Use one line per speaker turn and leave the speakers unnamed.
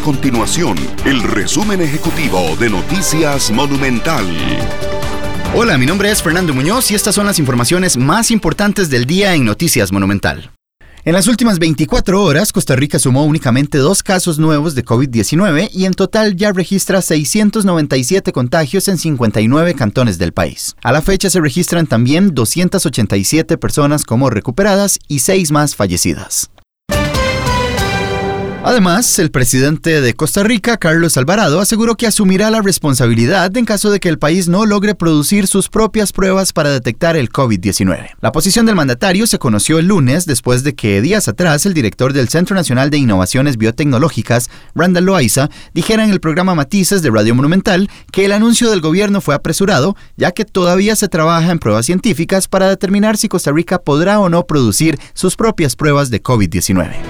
continuación el resumen ejecutivo de Noticias Monumental.
Hola, mi nombre es Fernando Muñoz y estas son las informaciones más importantes del día en Noticias Monumental. En las últimas 24 horas, Costa Rica sumó únicamente dos casos nuevos de COVID-19 y en total ya registra 697 contagios en 59 cantones del país. A la fecha se registran también 287 personas como recuperadas y 6 más fallecidas. Además, el presidente de Costa Rica, Carlos Alvarado, aseguró que asumirá la responsabilidad en caso de que el país no logre producir sus propias pruebas para detectar el COVID-19. La posición del mandatario se conoció el lunes después de que días atrás el director del Centro Nacional de Innovaciones Biotecnológicas, Randall Loaiza, dijera en el programa Matices de Radio Monumental que el anuncio del gobierno fue apresurado, ya que todavía se trabaja en pruebas científicas para determinar si Costa Rica podrá o no producir sus propias pruebas de COVID-19.